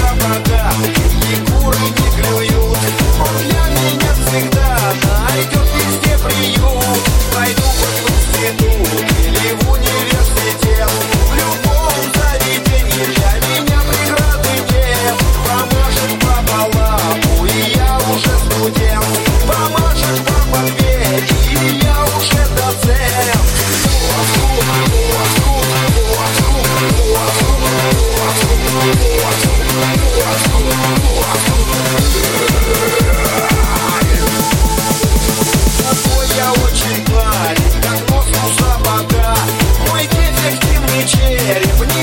Cavada, me When you